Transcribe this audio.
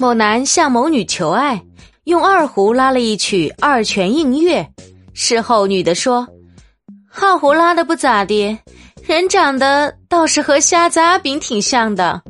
某男向某女求爱用二胡拉了一曲二泉映月。事后女的说二胡拉的不咋地人长得倒是和瞎子阿炳挺像的。